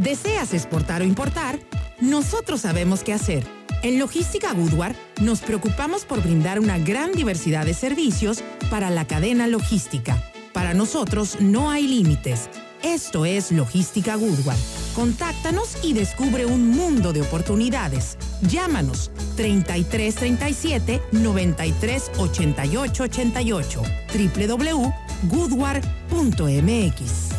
¿Deseas exportar o importar? Nosotros sabemos qué hacer. En Logística Goodward nos preocupamos por brindar una gran diversidad de servicios para la cadena logística. Para nosotros no hay límites. Esto es Logística Goodward. Contáctanos y descubre un mundo de oportunidades. Llámanos 3337 93 88 88 www.goodward.mx.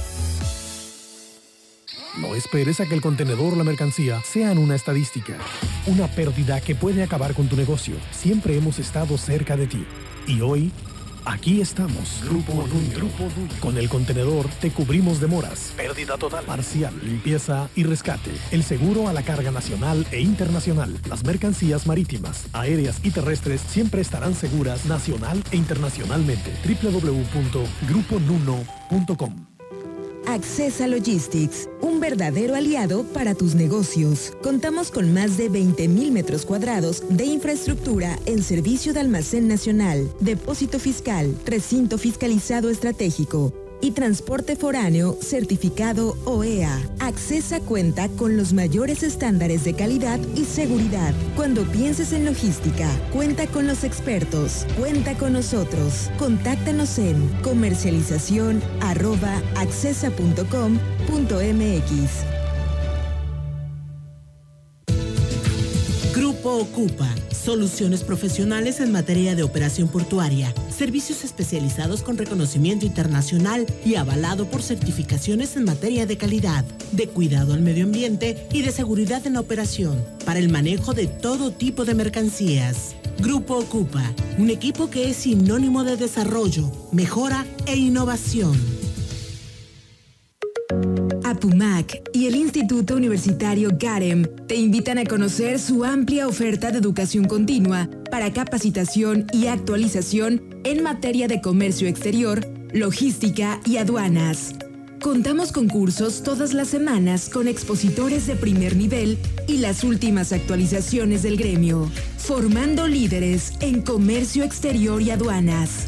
No esperes a que el contenedor o la mercancía sean una estadística, una pérdida que puede acabar con tu negocio. Siempre hemos estado cerca de ti. Y hoy, aquí estamos. Grupo Grupo Con el contenedor te cubrimos demoras, pérdida total, parcial, limpieza y rescate. El seguro a la carga nacional e internacional. Las mercancías marítimas, aéreas y terrestres siempre estarán seguras nacional e internacionalmente. www.gruponuno.com Accesa Logistics, un verdadero aliado para tus negocios. Contamos con más de 20.000 metros cuadrados de infraestructura en servicio de almacén nacional, depósito fiscal, recinto fiscalizado estratégico y transporte foráneo certificado OEA. Accesa cuenta con los mayores estándares de calidad y seguridad. Cuando pienses en logística, cuenta con los expertos, cuenta con nosotros. Contáctanos en comercialización arroba Grupo Ocupa Soluciones profesionales en materia de operación portuaria. Servicios especializados con reconocimiento internacional y avalado por certificaciones en materia de calidad, de cuidado al medio ambiente y de seguridad en la operación, para el manejo de todo tipo de mercancías. Grupo Ocupa, un equipo que es sinónimo de desarrollo, mejora e innovación. APUMAC y el Instituto Universitario GAREM te invitan a conocer su amplia oferta de educación continua para capacitación y actualización en materia de comercio exterior, logística y aduanas. Contamos con cursos todas las semanas con expositores de primer nivel y las últimas actualizaciones del gremio, formando líderes en comercio exterior y aduanas.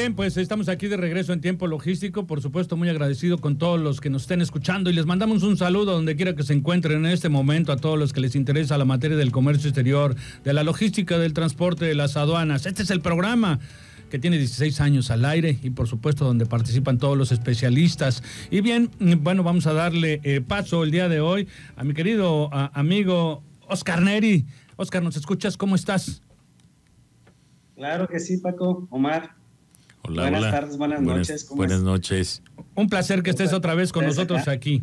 Bien, pues estamos aquí de regreso en tiempo logístico. Por supuesto, muy agradecido con todos los que nos estén escuchando y les mandamos un saludo donde quiera que se encuentren en este momento a todos los que les interesa la materia del comercio exterior, de la logística, del transporte, de las aduanas. Este es el programa que tiene 16 años al aire y por supuesto donde participan todos los especialistas. Y bien, bueno, vamos a darle eh, paso el día de hoy a mi querido amigo Oscar Neri. Oscar, ¿nos escuchas? ¿Cómo estás? Claro que sí, Paco. Omar, buenas tardes, buenas, noches. buenas noches. Un placer que estés otra vez con nosotros aquí.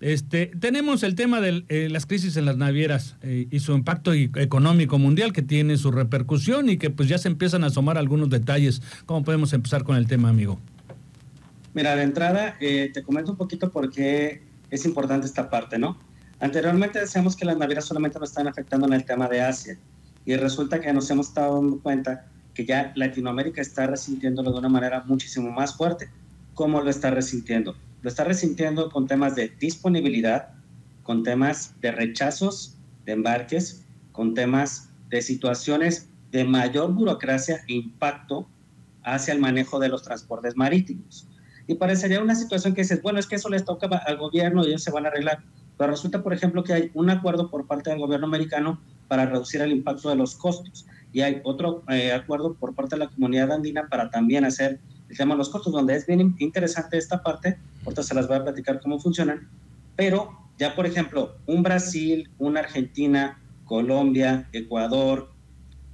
Este, tenemos el tema de eh, las crisis en las navieras eh, y su impacto económico mundial que tiene su repercusión y que pues ya se empiezan a asomar algunos detalles. ¿Cómo podemos empezar con el tema, amigo? Mira, de entrada eh, te comento un poquito por qué es importante esta parte, ¿no? Anteriormente decíamos que las navieras solamente nos están afectando en el tema de Asia y resulta que nos hemos estado dando cuenta que ya Latinoamérica está resintiéndolo de una manera muchísimo más fuerte. ¿Cómo lo está resintiendo? Lo está resintiendo con temas de disponibilidad, con temas de rechazos de embarques, con temas de situaciones de mayor burocracia e impacto hacia el manejo de los transportes marítimos. Y parecería una situación que dices, bueno, es que eso les toca al gobierno y ellos se van a arreglar. Pero resulta, por ejemplo, que hay un acuerdo por parte del gobierno americano para reducir el impacto de los costos y hay otro eh, acuerdo por parte de la comunidad andina para también hacer el tema de los costos, donde es bien interesante esta parte, ahorita se las voy a platicar cómo funcionan, pero ya por ejemplo, un Brasil, una Argentina, Colombia, Ecuador,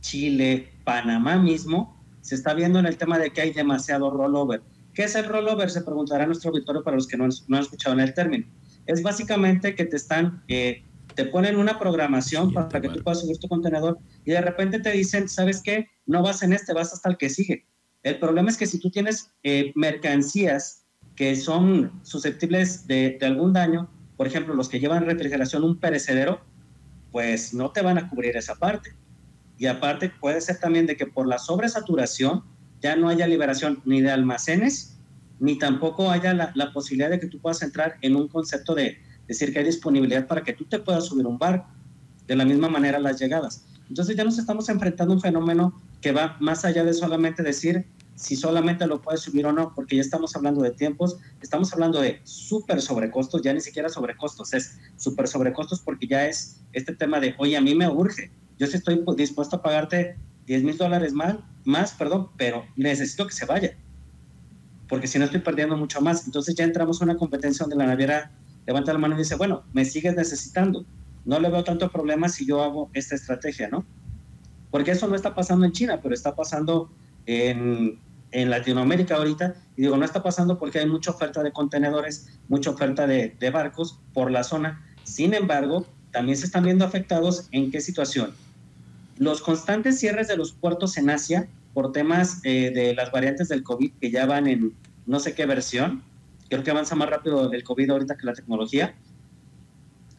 Chile, Panamá mismo, se está viendo en el tema de que hay demasiado rollover. ¿Qué es el rollover? Se preguntará nuestro auditorio para los que no, no han escuchado en el término. Es básicamente que te están eh, te ponen una programación para que tú puedas subir tu contenedor y de repente te dicen, ¿sabes qué? No vas en este, vas hasta el que sigue. El problema es que si tú tienes eh, mercancías que son susceptibles de, algún daño, por ejemplo, los que llevan refrigeración, un perecedero, pues no te van a cubrir esa parte. Y aparte puede ser también de que por la sobresaturación ya no haya liberación ni de almacenes, ni tampoco haya la, la posibilidad de que tú puedas entrar en un concepto de decir que hay disponibilidad para que tú te puedas subir un barco. De la misma manera las llegadas. Entonces ya nos estamos enfrentando a un fenómeno que va más allá de solamente decir si solamente lo puedes subir o no, porque ya estamos hablando de tiempos, estamos hablando de súper sobrecostos, ya ni siquiera sobrecostos, es súper sobrecostos porque ya es este tema de, oye, a mí me urge, yo sí estoy dispuesto a pagarte 10 mil dólares más, más, perdón, pero necesito que se vaya, porque si no estoy perdiendo mucho más. Entonces ya entramos a una competencia donde la naviera levanta la mano y dice, bueno, me sigues necesitando, no le veo tanto problema si yo hago esta estrategia, ¿no? Porque eso no está pasando en China, pero está pasando en, en Latinoamérica ahorita. Y digo, no está pasando porque hay mucha oferta de contenedores, mucha oferta de, de barcos por la zona. Sin embargo, también se están viendo afectados en qué situación. Los constantes cierres de los puertos en Asia por temas eh, de las variantes del COVID que ya van en no sé qué versión, creo que avanza más rápido el COVID ahorita que la tecnología,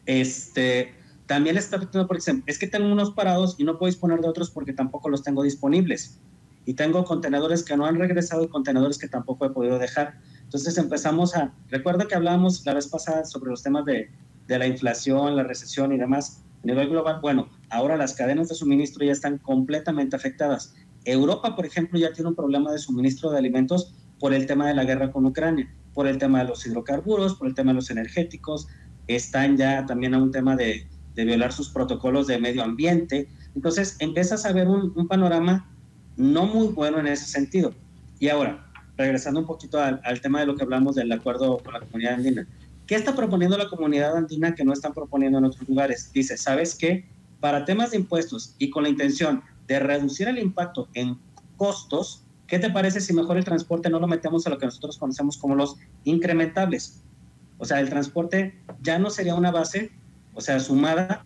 este, también está afectando, por ejemplo, es que tengo unos parados y no puedo disponer de otros porque tampoco los tengo disponibles. Y tengo contenedores que no han regresado y contenedores que tampoco he podido dejar. Entonces empezamos a, recuerda que hablábamos la vez pasada sobre los temas de, de la inflación, la recesión y demás a nivel global. Bueno, ahora las cadenas de suministro ya están completamente afectadas. Europa, por ejemplo, ya tiene un problema de suministro de alimentos por el tema de la guerra con Ucrania, por el tema de los hidrocarburos, por el tema de los energéticos, están ya también a un tema de, de violar sus protocolos de medio ambiente. Entonces empiezas a ver un, un, panorama no muy bueno en ese sentido. Y ahora, regresando un poquito al, al, tema de lo que hablamos del acuerdo con la comunidad andina, ¿qué está proponiendo la comunidad andina que no están proponiendo en otros lugares? Dice, ¿sabes qué? Para temas de impuestos y con la intención de reducir el impacto en costos, ¿qué te parece si mejor el transporte no lo metemos a lo que nosotros conocemos como los incrementables? O sea, el transporte ya no sería una base, o sea, sumada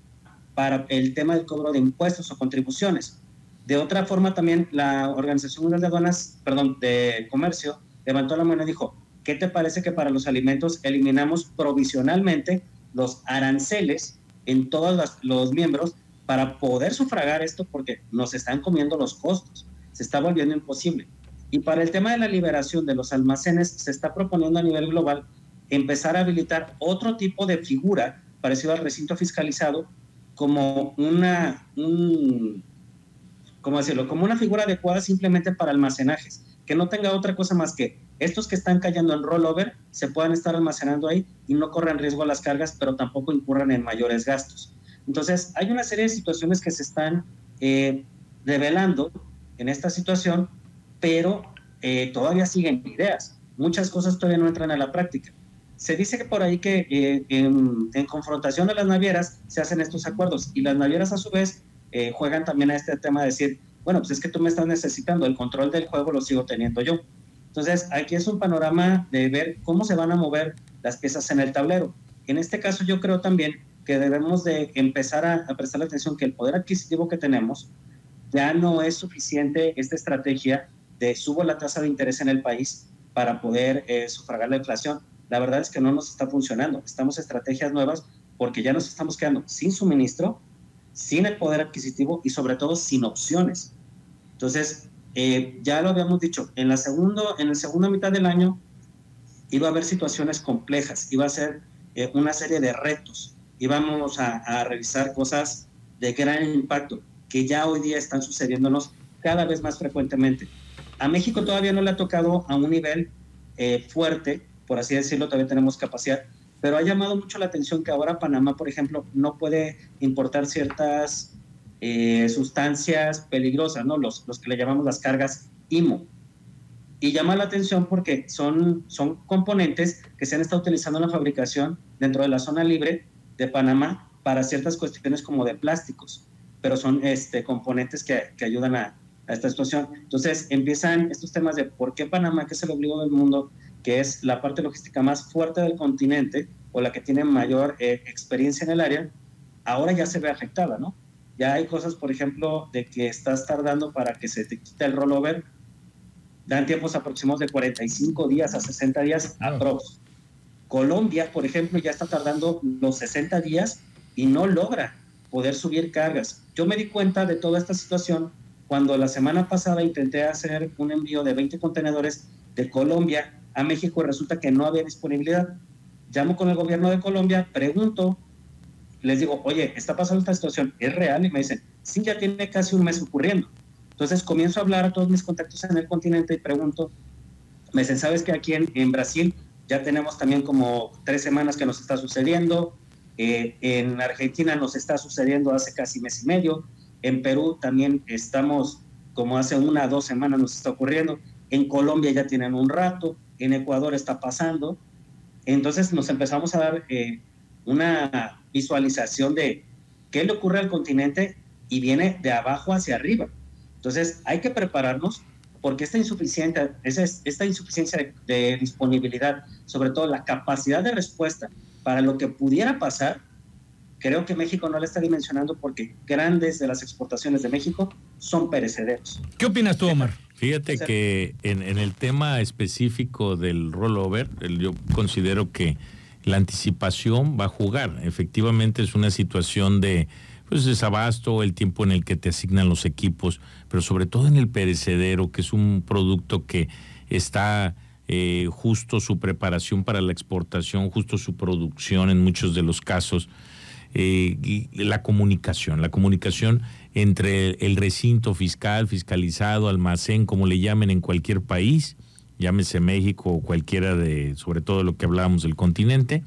para el tema del cobro de impuestos o contribuciones. De otra forma, también la Organización Mundial de Aduanas, perdón, de Comercio, levantó la mano y dijo, ¿qué te parece que para los alimentos eliminamos provisionalmente los aranceles en todos los, miembros para poder sufragar esto porque nos están comiendo los costos? Se está volviendo imposible. Y para el tema de la liberación de los almacenes, se está proponiendo a nivel global empezar a habilitar otro tipo de figura parecido al recinto fiscalizado como una, un, ¿cómo? Como una figura adecuada simplemente para almacenajes, que no tenga otra cosa más que estos que están cayendo en rollover se puedan estar almacenando ahí y no corran riesgo a las cargas, pero tampoco incurran en mayores gastos. Entonces, hay una serie de situaciones que se están eh, revelando en esta situación, pero eh, todavía siguen ideas. Muchas cosas todavía no entran a la práctica se dice que por ahí que eh, en, en, confrontación de las navieras se hacen estos acuerdos y las navieras a su vez eh, juegan también a este tema de decir, bueno, pues es que tú me estás necesitando, el control del juego lo sigo teniendo yo. Entonces, aquí es un panorama de ver cómo se van a mover las piezas en el tablero. En este caso, yo creo también que debemos de empezar a, a prestar atención que el poder adquisitivo que tenemos ya no es suficiente esta estrategia de subo la tasa de interés en el país para poder eh, sufragar la inflación la verdad es que no nos está funcionando. Estamos estrategias nuevas porque ya nos estamos quedando sin suministro, sin el poder adquisitivo y sobre todo sin opciones. Entonces, eh, ya lo habíamos dicho, en la, segundo, en la segunda mitad del año iba a haber situaciones complejas, iba a ser eh, una serie de retos, íbamos a, a revisar cosas de gran impacto que ya hoy día están sucediéndonos cada vez más frecuentemente. A México todavía no le ha tocado a un nivel eh, fuerte por así decirlo, todavía tenemos capacidad, pero ha llamado mucho la atención que ahora Panamá, por ejemplo, no puede importar ciertas eh, sustancias peligrosas, ¿no? Los, los que le llamamos las cargas IMO. Y llama la atención porque son, son componentes que se han estado utilizando en la fabricación dentro de la zona libre de Panamá para ciertas cuestiones como de plásticos, pero son este, componentes que, que ayudan a, a esta situación. Entonces empiezan estos temas de por qué Panamá, que es el obligo del mundo, que es la parte logística más fuerte del continente o la que tiene mayor eh, experiencia en el área, ahora ya se ve afectada, ¿no? Ya hay cosas, por ejemplo, de que estás tardando para que se te quite el rollover, dan tiempos aproximados de 45 días a 60 días claro. Colombia, por ejemplo, ya está tardando los 60 días y no logra poder subir cargas. Yo me di cuenta de toda esta situación cuando la semana pasada intenté hacer un envío de 20 contenedores de Colombia a México y resulta que no había disponibilidad. Llamo con el gobierno de Colombia, pregunto, les digo, oye, está pasando esta situación, ¿es real? Y me dicen, sí, ya tiene casi un mes ocurriendo. Entonces comienzo a hablar a todos mis contactos en el continente y pregunto, me dicen, ¿sabes que aquí en, Brasil ya tenemos también como tres semanas que nos está sucediendo? Eh, en Argentina nos está sucediendo hace casi mes y medio. En Perú también estamos como hace una o dos semanas nos está ocurriendo. En Colombia ya tienen un rato. En Ecuador está pasando. Entonces nos empezamos a dar eh, una visualización de qué le ocurre al continente y viene de abajo hacia arriba. Entonces hay que prepararnos porque esta insuficiencia, esta insuficiencia de, disponibilidad, sobre todo la capacidad de respuesta para lo que pudiera pasar, creo que México no la está dimensionando porque grandes de las exportaciones de México son perecederos. ¿Qué opinas tú, Omar? Fíjate que en, en, el tema específico del rollover, yo considero que la anticipación va a jugar. Efectivamente es una situación de pues desabasto, el tiempo en el que te asignan los equipos, pero sobre todo en el perecedero, que es un producto que está eh, justo su preparación para la exportación, justo su producción en muchos de los casos, eh, la comunicación, la comunicación entre el recinto fiscal, fiscalizado, almacén, como le llamen en cualquier país, llámese México o cualquiera de, sobre todo lo que hablábamos del continente,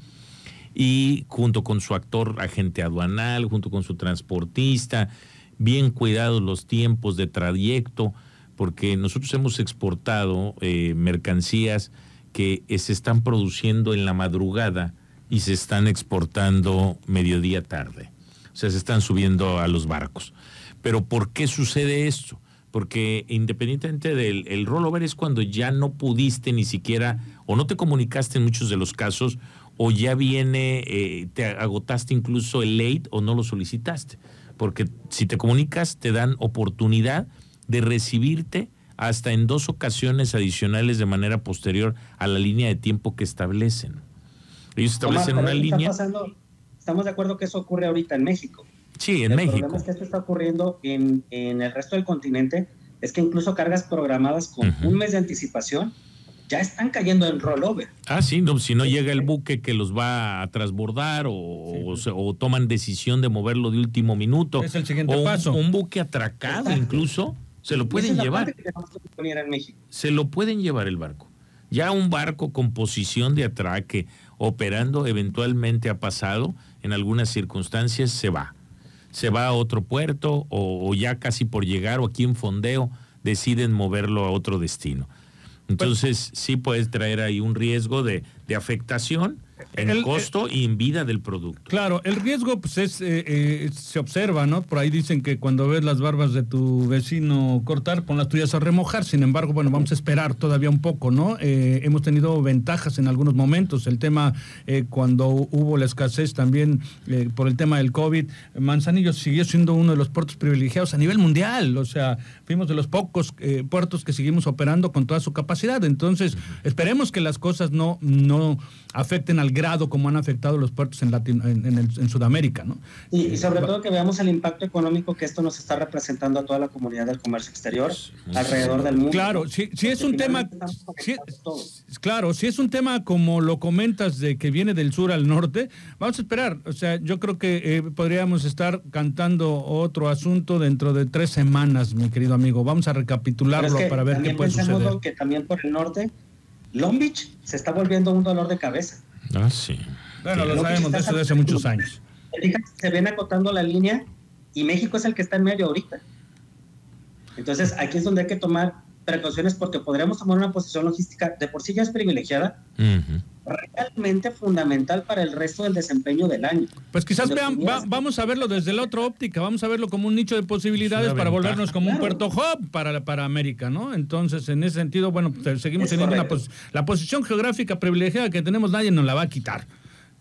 y junto con su actor agente aduanal, junto con su transportista, bien cuidados los tiempos de trayecto, porque nosotros hemos exportado eh, mercancías que se están produciendo en la madrugada y se están exportando mediodía tarde. O sea, se están subiendo a los barcos. Pero ¿por qué sucede esto? Porque independientemente del el rollover es cuando ya no pudiste ni siquiera, o no te comunicaste en muchos de los casos, o ya viene, eh, te agotaste incluso el late o no lo solicitaste. Porque si te comunicas, te dan oportunidad de recibirte hasta en dos ocasiones adicionales de manera posterior a la línea de tiempo que establecen. Ellos establecen una línea. estamos de acuerdo que eso ocurre ahorita en México. Sí, en México. El problema es que esto está ocurriendo en, el resto del continente. Es que incluso cargas programadas con un mes de anticipación ya están cayendo en rollover. Ah, sí, no, si no llega el buque que los va a transbordar o, toman decisión de moverlo de último minuto. Es el siguiente paso. Un, buque atracado incluso, se lo pueden llevar. Se lo pueden llevar el barco. Ya un barco con posición de atraque operando eventualmente ha pasado, en algunas circunstancias se va. Se va a otro puerto o, o ya casi por llegar o aquí en fondeo deciden moverlo a otro destino. Entonces, sí puedes traer ahí un riesgo de, de afectación en el, costo y en vida del producto. Claro, el riesgo pues es eh, eh, se observa, ¿no? Por ahí dicen que cuando ves las barbas de tu vecino cortar, pon las tuyas a remojar. Sin embargo, bueno, vamos a esperar todavía un poco, ¿no? Eh, hemos tenido ventajas en algunos momentos. El tema cuando hubo la escasez también por el tema del COVID, Manzanillo siguió siendo uno de los puertos privilegiados a nivel mundial. O sea, fuimos de los pocos puertos que seguimos operando con toda su capacidad. Entonces, esperemos que las cosas no no afecten al grado como han afectado los puertos en, en, Sudamérica. ¿no? Y, sobre todo que veamos el impacto económico que esto nos está representando a toda la comunidad del comercio exterior alrededor del mundo. Claro, si, si es un tema... claro, si es un tema como lo comentas de que viene del sur al norte, vamos a esperar. O sea, yo creo que eh, podríamos estar cantando otro asunto dentro de tres semanas, mi querido amigo. Vamos a recapitularlo para ver qué puede suceder. que también por el norte Long Beach se está volviendo un dolor de cabeza. Ah, sí. Bueno, lo sabemos desde hace muchos años. Se ven acotando la línea y México es el que está en medio ahorita. Entonces, aquí es donde hay que tomar precauciones porque podríamos tomar una posición logística de por sí ya es privilegiada, realmente fundamental para el resto del desempeño del año. Pues quizás vean, vamos a verlo desde la otra óptica, vamos a verlo como un nicho de posibilidades para volvernos como un puerto hub para, para América, ¿no? Entonces, en ese sentido, bueno, pues, seguimos teniendo una la posición geográfica privilegiada que tenemos, nadie nos la va a quitar.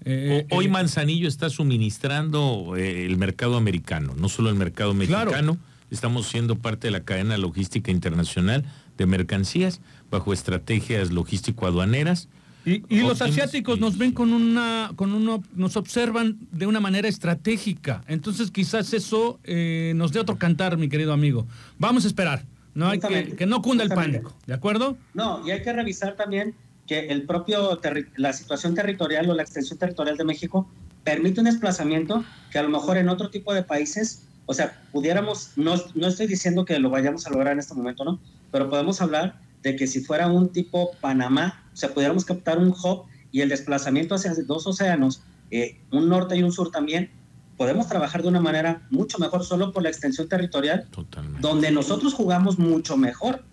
Eh, Hoy eh, Manzanillo está suministrando eh, el mercado americano, no solo el mercado mexicano estamos siendo parte de la cadena logística internacional de mercancías bajo estrategias logístico-aduaneras Y, los asiáticos nos ven con una, con uno, nos observan de una manera estratégica. Entonces quizás eso eh, nos dé otro cantar, mi querido amigo. Vamos a esperar. No hay que, que no cunda el pánico, ¿de acuerdo? No, y hay que revisar también que el propio la situación territorial o la extensión territorial de México permite un desplazamiento que a lo mejor en otro tipo de países, o sea, pudiéramos, no, no estoy diciendo que lo vayamos a lograr en este momento, ¿no? Pero podemos hablar de que si fuera un tipo Panamá, o sea, pudiéramos captar un hub y el desplazamiento hacia dos océanos, eh, un norte y un sur también, podemos trabajar de una manera mucho mejor solo por la extensión territorial, donde nosotros jugamos mucho mejor.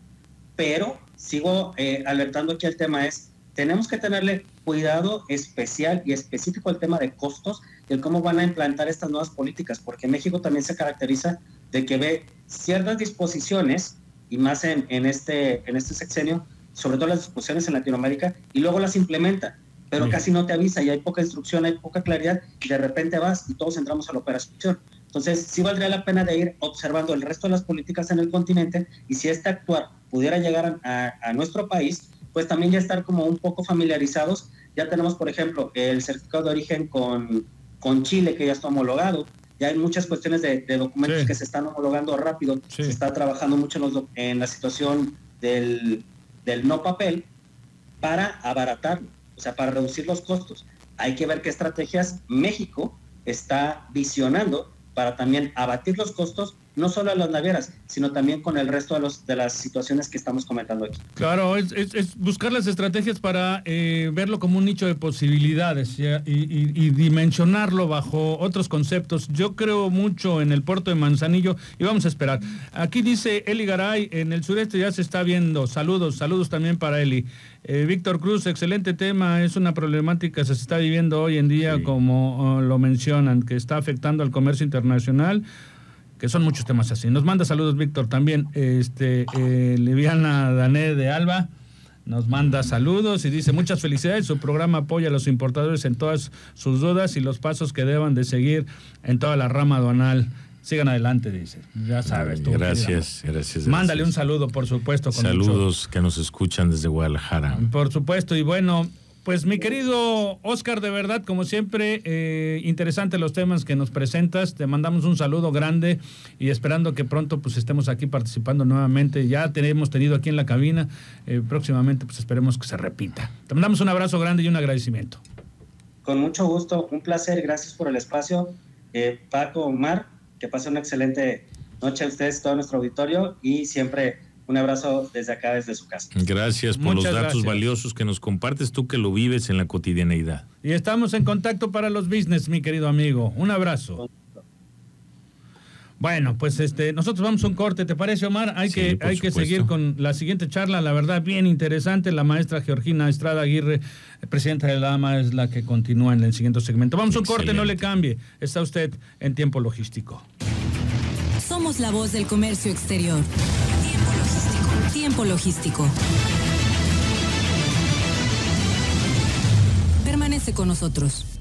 Pero sigo eh, alertando aquí el tema es, tenemos que tenerle cuidado especial y específico al tema de costos de cómo van a implantar estas nuevas políticas, porque México también se caracteriza de que ve ciertas disposiciones y más en, en, este, en este sexenio, sobre todo las discusiones en Latinoamérica, y luego las implementa, pero casi no te avisa y hay poca instrucción, hay poca claridad, y de repente vas y todos entramos a la operación. Entonces, sí valdría la pena de ir observando el resto de las políticas en el continente y si este actuar pudiera llegar a, a nuestro país, pues también ya estar como un poco familiarizados. Ya tenemos, por ejemplo, el certificado de origen con, con Chile, que ya está homologado ya hay muchas cuestiones de, documentos que se están homologando rápido, se está trabajando mucho en, la situación del, del, no papel para abaratar, o sea, para reducir los costos. Hay que ver qué estrategias México está visionando para también abatir los costos no solo a las navieras, sino también con el resto de, los, de las situaciones que estamos comentando aquí. Claro, es, buscar las estrategias para eh, verlo como un nicho de posibilidades y, dimensionarlo bajo otros conceptos. Yo creo mucho en el puerto de Manzanillo y vamos a esperar. Aquí dice Eli Garay, en el sureste ya se está viendo. Saludos, saludos también para Eli. Eh, Víctor Cruz, excelente tema, es una problemática que se está viviendo hoy en día, como oh, lo mencionan, que está afectando al comercio internacional que son muchos temas así. Nos manda saludos, Víctor, también. Este, eh, Liviana Dané de Alba nos manda saludos y dice muchas felicidades. Su programa apoya a los importadores en todas sus dudas y los pasos que deban de seguir en toda la rama aduanal. Sigan adelante, dice. Ya sabes tú. Gracias, gracias, Mándale un saludo, por supuesto. Saludos que nos escuchan desde Guadalajara. Por supuesto, y bueno, pues mi querido Oscar, de verdad, como siempre, eh, interesante los temas que nos presentas. Te mandamos un saludo grande y esperando que pronto pues estemos aquí participando nuevamente. Ya tenemos tenido aquí en la cabina, eh, próximamente pues esperemos que se repita. Te mandamos un abrazo grande y un agradecimiento. Con mucho gusto, un placer, gracias por el espacio. Eh, Paco, Omar, que pase una excelente noche a ustedes, todo nuestro auditorio y siempre un abrazo desde acá, desde su casa. Gracias por los datos valiosos que nos compartes tú que lo vives en la cotidianeidad. Y estamos en contacto para los business, mi querido amigo. Un abrazo. Bueno, pues este, nosotros vamos a un corte, ¿te parece, Omar? Hay que, hay que seguir con la siguiente charla, la verdad, bien interesante. La maestra Georgina Estrada Aguirre, presidenta de la AMA, es la que continúa en el siguiente segmento. Vamos a un corte, no le cambie. Está usted en tiempo logístico. Somos la voz del comercio exterior. Tiempo logístico. Permanece con nosotros.